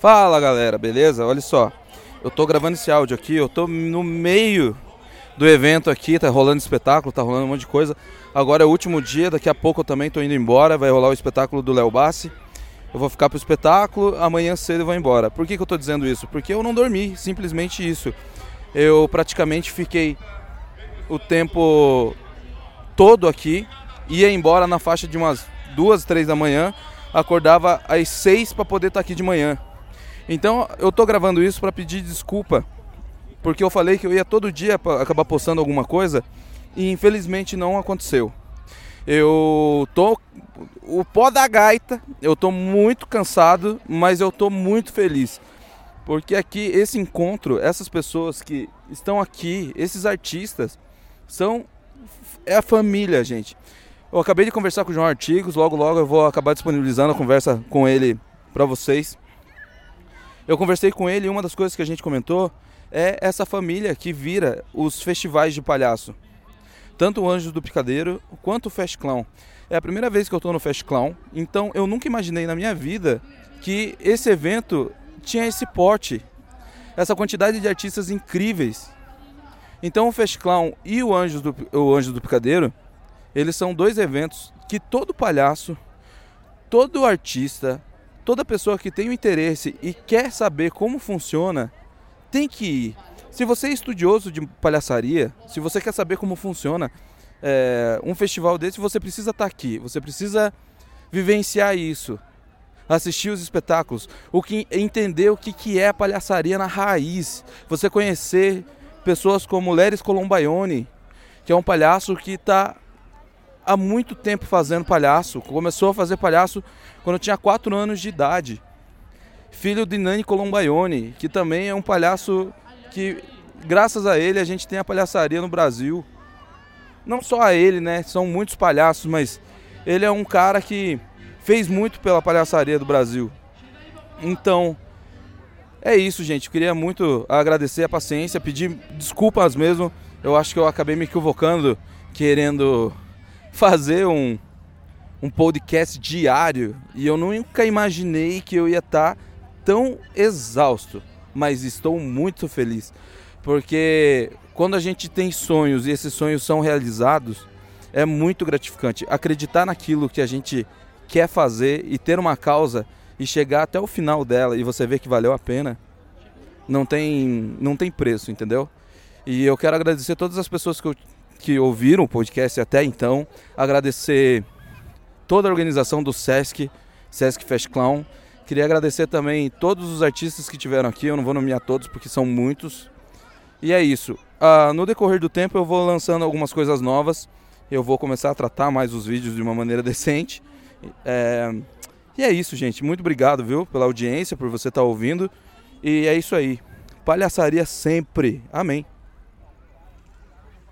Fala galera, beleza? Olha só, eu tô gravando esse áudio aqui, eu tô no meio do evento aqui, tá rolando espetáculo, tá rolando um monte de coisa. Agora é o último dia, daqui a pouco eu também tô indo embora, vai rolar o espetáculo do Léo Bassi. Eu vou ficar pro espetáculo, amanhã cedo eu vou embora. Por que, que eu tô dizendo isso? Porque eu não dormi, simplesmente isso. Eu praticamente fiquei o tempo todo aqui, ia embora na faixa de umas duas, três da manhã, acordava às seis para poder estar tá aqui de manhã. Então eu tô gravando isso para pedir desculpa, porque eu falei que eu ia todo dia acabar postando alguma coisa e infelizmente não aconteceu. Eu tô o pó da gaita, eu tô muito cansado, mas eu tô muito feliz. Porque aqui esse encontro, essas pessoas que estão aqui, esses artistas são é a família, gente. Eu acabei de conversar com o João Artigos, logo logo eu vou acabar disponibilizando a conversa com ele para vocês. Eu conversei com ele e uma das coisas que a gente comentou é essa família que vira os festivais de palhaço. Tanto o Anjos do Picadeiro quanto o Fest Clown. É a primeira vez que eu estou no Fest Clown, então eu nunca imaginei na minha vida que esse evento tinha esse porte, essa quantidade de artistas incríveis. Então o Fest Clown e o Anjos do, o Anjos do Picadeiro, eles são dois eventos que todo palhaço, todo artista, toda pessoa que tem o interesse e quer saber como funciona, tem que ir. Se você é estudioso de palhaçaria, se você quer saber como funciona é, um festival desse, você precisa estar tá aqui, você precisa vivenciar isso, assistir os espetáculos, o que entender o que, que é a palhaçaria na raiz, você conhecer pessoas como Leris Colombaione, que é um palhaço que está há muito tempo fazendo palhaço. Começou a fazer palhaço quando tinha 4 anos de idade. Filho de Nani Colombaione, que também é um palhaço que, graças a ele, a gente tem a palhaçaria no Brasil. Não só a ele, né? São muitos palhaços, mas ele é um cara que fez muito pela palhaçaria do Brasil. Então, é isso, gente. Queria muito agradecer a paciência, pedir desculpas mesmo. Eu acho que eu acabei me equivocando querendo fazer um, um podcast diário e eu nunca imaginei que eu ia estar tá tão exausto, mas estou muito feliz porque quando a gente tem sonhos e esses sonhos são realizados, é muito gratificante. Acreditar naquilo que a gente quer fazer e ter uma causa e chegar até o final dela e você ver que valeu a pena, não tem, não tem preço, entendeu? E eu quero agradecer todas as pessoas que eu que ouviram o podcast até então. Agradecer toda a organização do Sesc, Sesc Fest Clown. Queria agradecer também todos os artistas que tiveram aqui. Eu não vou nomear todos porque são muitos. E é isso. Ah, no decorrer do tempo eu vou lançando algumas coisas novas. Eu vou começar a tratar mais os vídeos de uma maneira decente. É... E é isso, gente. Muito obrigado, viu, pela audiência, por você estar tá ouvindo. E é isso aí. Palhaçaria sempre. Amém.